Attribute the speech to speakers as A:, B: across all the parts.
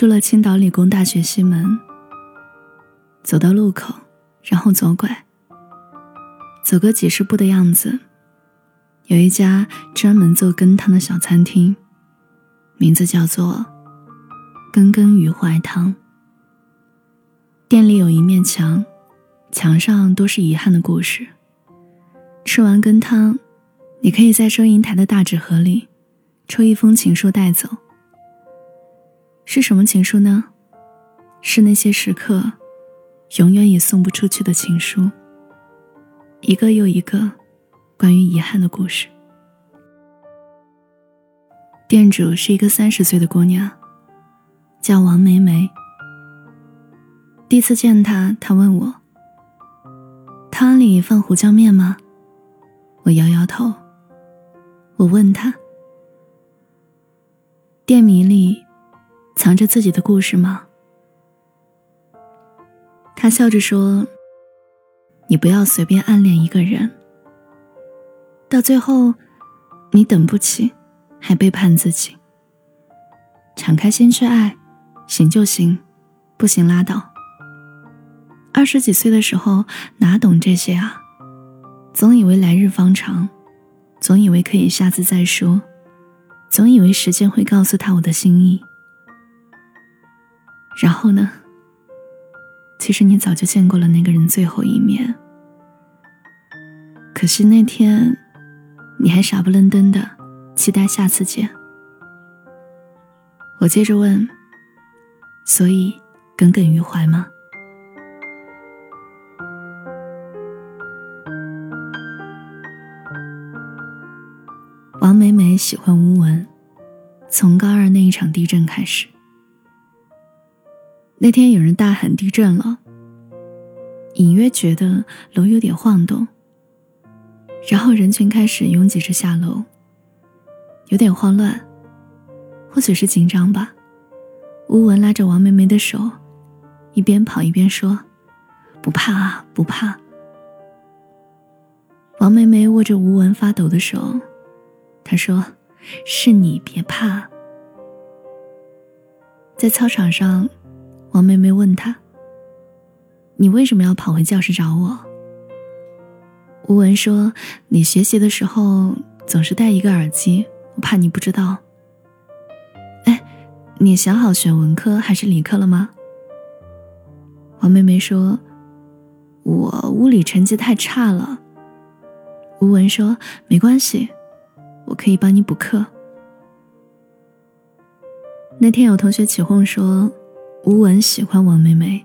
A: 出了青岛理工大学西门，走到路口，然后左拐，走个几十步的样子，有一家专门做羹汤的小餐厅，名字叫做“羹羹鱼怀汤”。店里有一面墙，墙上都是遗憾的故事。吃完羹汤，你可以在收银台的大纸盒里抽一封情书带走。是什么情书呢？是那些时刻，永远也送不出去的情书。一个又一个，关于遗憾的故事。店主是一个三十岁的姑娘，叫王梅梅。第一次见她，她问我：“汤里放胡椒面吗？”我摇摇头。我问她：“店名里？”藏着自己的故事吗？他笑着说：“你不要随便暗恋一个人，到最后，你等不起，还背叛自己。敞开心去爱，行就行，不行拉倒。二十几岁的时候哪懂这些啊？总以为来日方长，总以为可以下次再说，总以为时间会告诉他我的心意。”然后呢？其实你早就见过了那个人最后一面，可惜那天你还傻不愣登的期待下次见。我接着问：所以耿耿于怀吗？王美美喜欢吴文，从高二那一场地震开始。那天有人大喊地震了，隐约觉得楼有点晃动，然后人群开始拥挤着下楼，有点慌乱，或许是紧张吧。吴文拉着王梅梅的手，一边跑一边说：“不怕啊，不怕。”王梅梅握着吴文发抖的手，她说：“是你别怕。”在操场上。王妹妹问他：“你为什么要跑回教室找我？”吴文说：“你学习的时候总是戴一个耳机，我怕你不知道。”哎，你想好选文科还是理科了吗？王妹妹说：“我物理成绩太差了。”吴文说：“没关系，我可以帮你补课。”那天有同学起哄说。吴文喜欢王妹妹，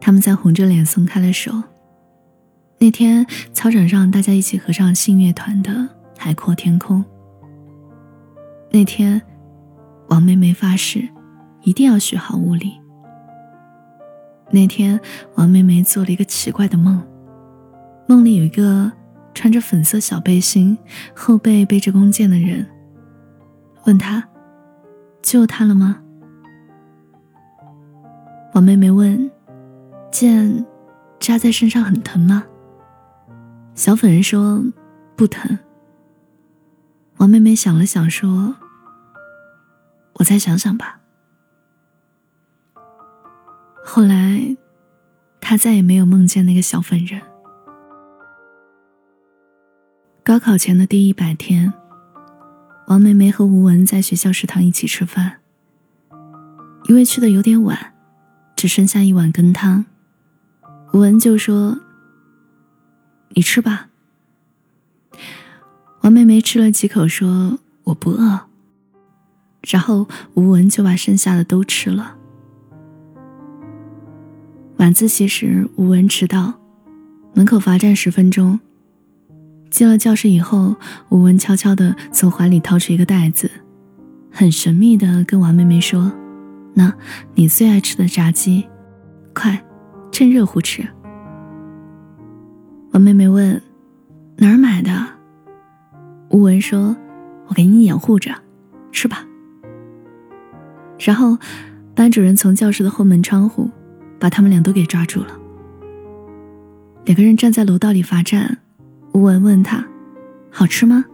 A: 他们在红着脸松开了手。那天操场上，大家一起合唱信乐团的《海阔天空》。那天，王妹妹发誓，一定要学好物理。那天，王妹妹做了一个奇怪的梦，梦里有一个穿着粉色小背心、后背背着弓箭的人，问他：“救他了吗？”王妹妹问：“剑扎在身上很疼吗？”小粉人说：“不疼。”王妹妹想了想说：“我再想想吧。”后来，她再也没有梦见那个小粉人。高考前的第一百天，王梅梅和吴文在学校食堂一起吃饭，因为去的有点晚。只剩下一碗羹汤，吴文就说：“你吃吧。”王妹妹吃了几口，说：“我不饿。”然后吴文就把剩下的都吃了。晚自习时，吴文迟到，门口罚站十分钟。进了教室以后，吴文悄悄地从怀里掏出一个袋子，很神秘地跟王妹妹说。那，你最爱吃的炸鸡，快，趁热乎吃。王妹妹问：“哪儿买的？”吴文说：“我给你掩护着，吃吧。”然后，班主任从教室的后门窗户把他们俩都给抓住了。两个人站在楼道里罚站。吴文问他：“好吃吗？”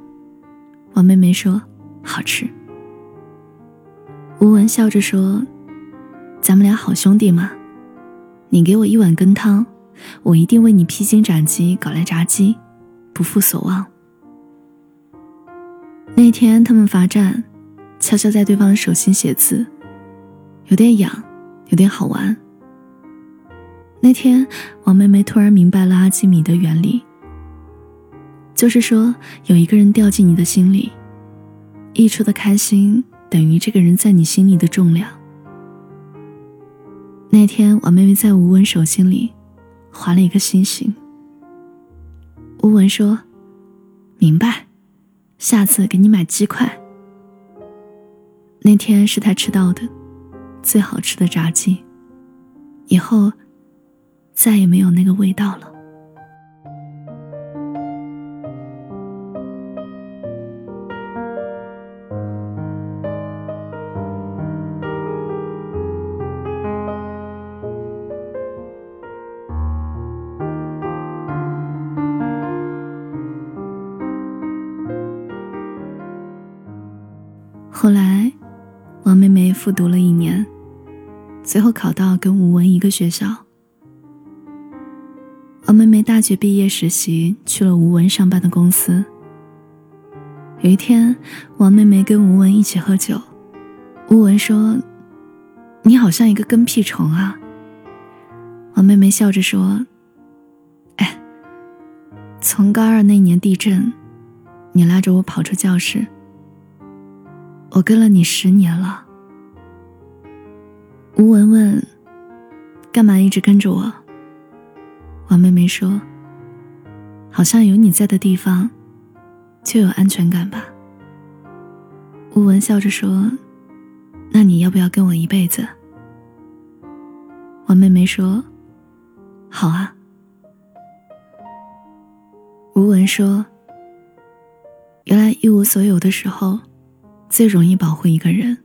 A: 王妹妹说：“好吃。”吴文笑着说。咱们俩好兄弟嘛，你给我一碗羹汤，我一定为你披荆斩棘搞来炸鸡，不负所望。那天他们罚站，悄悄在对方手心写字，有点痒，有点好玩。那天王妹妹突然明白了阿基米德原理，就是说有一个人掉进你的心里，溢出的开心等于这个人在你心里的重量。那天，我妹妹在吴文手心里划了一个心形。吴文说：“明白，下次给你买鸡块。”那天是他吃到的最好吃的炸鸡，以后再也没有那个味道了。后来，王妹妹复读了一年，最后考到跟吴文一个学校。王妹妹大学毕业实习去了吴文上班的公司。有一天，王妹妹跟吴文一起喝酒，吴文说：“你好像一个跟屁虫啊。”王妹妹笑着说：“哎，从高二那年地震，你拉着我跑出教室。”我跟了你十年了，吴文问：“干嘛一直跟着我？”王妹妹说：“好像有你在的地方，就有安全感吧。”吴文笑着说：“那你要不要跟我一辈子？”王妹妹说：“好啊。”吴文说：“原来一无所有的时候。”最容易保护一个人。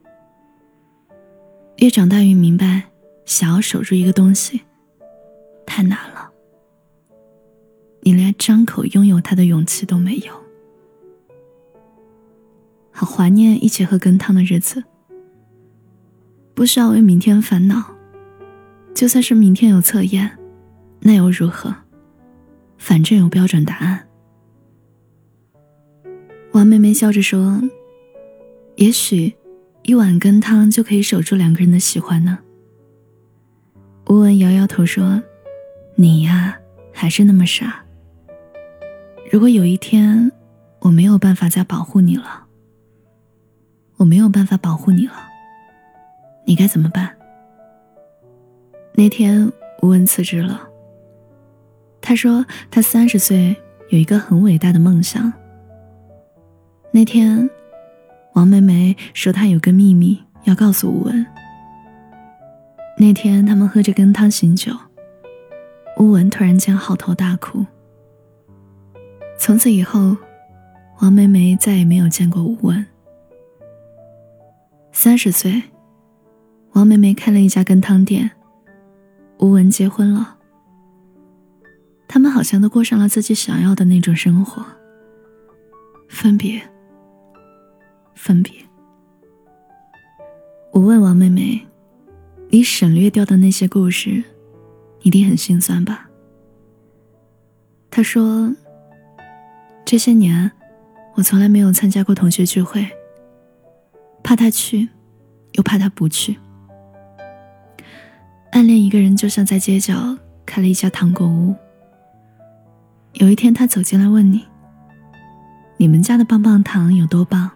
A: 越长大越明白，想要守住一个东西，太难了。你连张口拥有它的勇气都没有。好怀念一起喝羹汤的日子，不需要为明天烦恼。就算是明天有测验，那又如何？反正有标准答案。王妹妹笑着说。也许，一碗羹汤就可以守住两个人的喜欢呢。吴文摇摇头说：“你呀，还是那么傻。如果有一天我没有办法再保护你了，我没有办法保护你了，你该怎么办？”那天，吴文辞职了。他说他三十岁有一个很伟大的梦想。那天。王梅梅说：“她有个秘密要告诉吴文。”那天，他们喝着羹汤醒酒，吴文突然间嚎啕大哭。从此以后，王梅梅再也没有见过吴文。三十岁，王梅梅开了一家羹汤店，吴文结婚了。他们好像都过上了自己想要的那种生活。分别。分别。我问王妹妹：“你省略掉的那些故事，一定很心酸吧？”她说：“这些年，我从来没有参加过同学聚会，怕他去，又怕他不去。暗恋一个人，就像在街角开了一家糖果屋。有一天，他走进来问你：‘你们家的棒棒糖有多棒？’”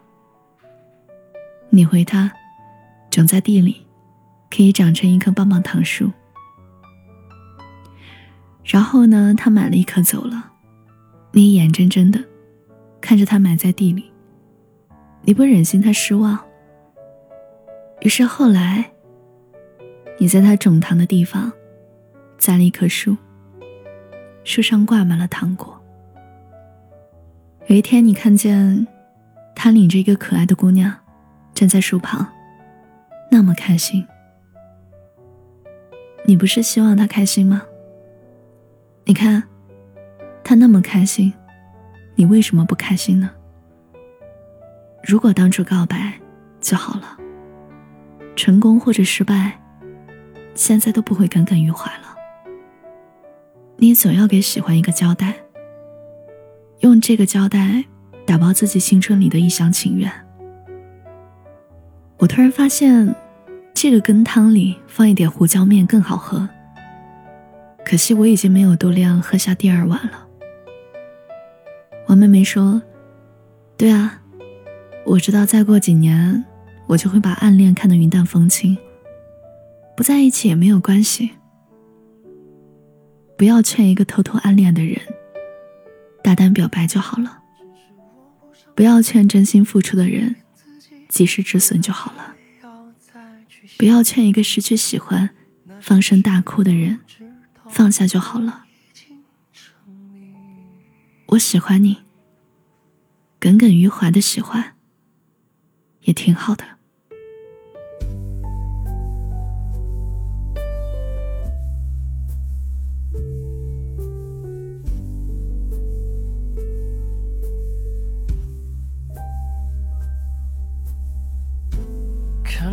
A: 你回他，种在地里，可以长成一棵棒棒糖树。然后呢，他买了一棵走了，你眼睁睁的看着他埋在地里，你不忍心他失望。于是后来，你在他种糖的地方栽了一棵树，树上挂满了糖果。有一天，你看见他领着一个可爱的姑娘。站在树旁，那么开心。你不是希望他开心吗？你看，他那么开心，你为什么不开心呢？如果当初告白就好了，成功或者失败，现在都不会耿耿于怀了。你总要给喜欢一个交代，用这个交代打包自己青春里的一厢情愿。我突然发现，这个羹汤里放一点胡椒面更好喝。可惜我已经没有度量喝下第二碗了。王妹妹说：“对啊，我知道再过几年，我就会把暗恋看得云淡风轻，不在一起也没有关系。不要劝一个偷偷暗恋的人，大胆表白就好了。不要劝真心付出的人，及时止损就好了。不要劝一个失去喜欢，放声大哭的人。”放下就好了。我喜欢你，耿耿于怀的喜欢，也挺好的。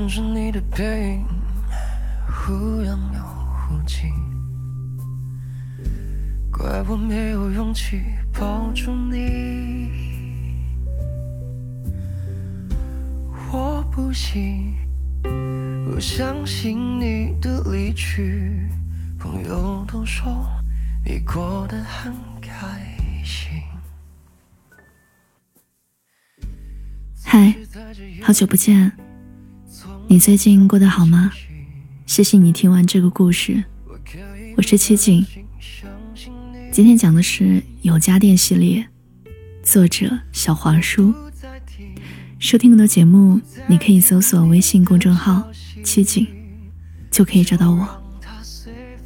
B: 看着你的背影，忽远又忽近。怪我没有勇气抱住你，我不信，不相信你的离去。朋友都说你过得很开心。
A: 嗨，好久不见，你最近过得好吗？谢谢你听完这个故事，我是七景。今天讲的是有家电系列，作者小黄书。收听更多节目，你可以搜索微信公众号“七景”，就可以找到我。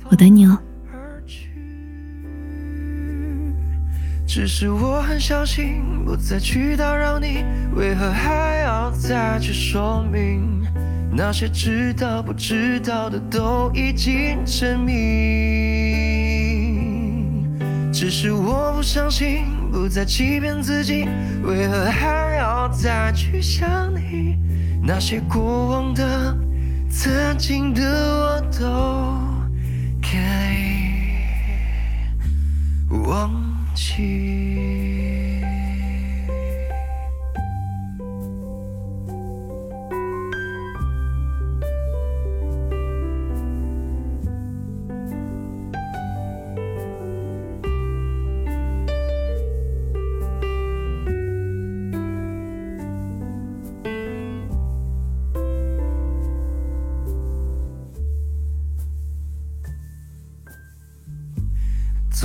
A: 我等你哦。
B: 只是我很小心，不再去打扰你，为何还要再去说明？那些知道不知道的都已经证明。只是我不相信，不再欺骗自己，为何还要再去想你？那些过往的、曾经的，我都可以忘记。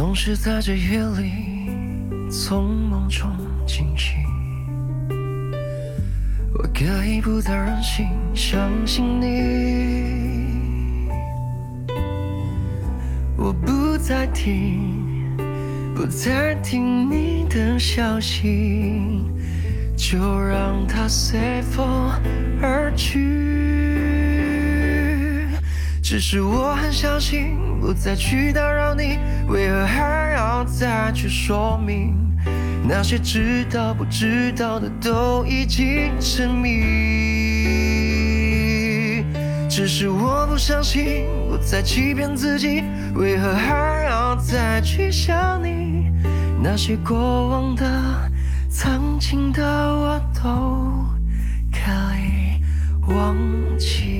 B: 总是在这夜里从梦中惊醒，我可以不再任性，相信你。我不再听，不再听你的消息，就让它随风而去。只是我很小心，不再去打扰你。为何还要再去说明？那些知道不知道的都已经成谜。只是我不相信，不再欺骗自己。为何还要再去想你？那些过往的、曾经的，我都可以忘记。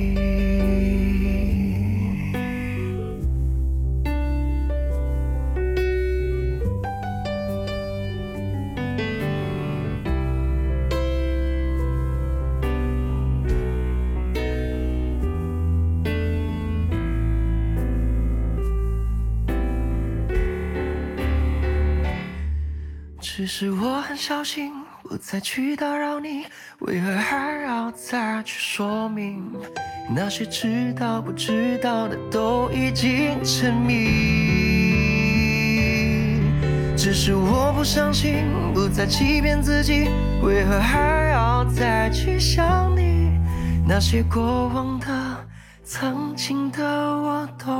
B: 只是我很小心，不再去打扰你，为何还要再去说明？那些知道不知道的都已经沉迷。只是我不相信，不再欺骗自己，为何还要再去想你？那些过往的、曾经的，我都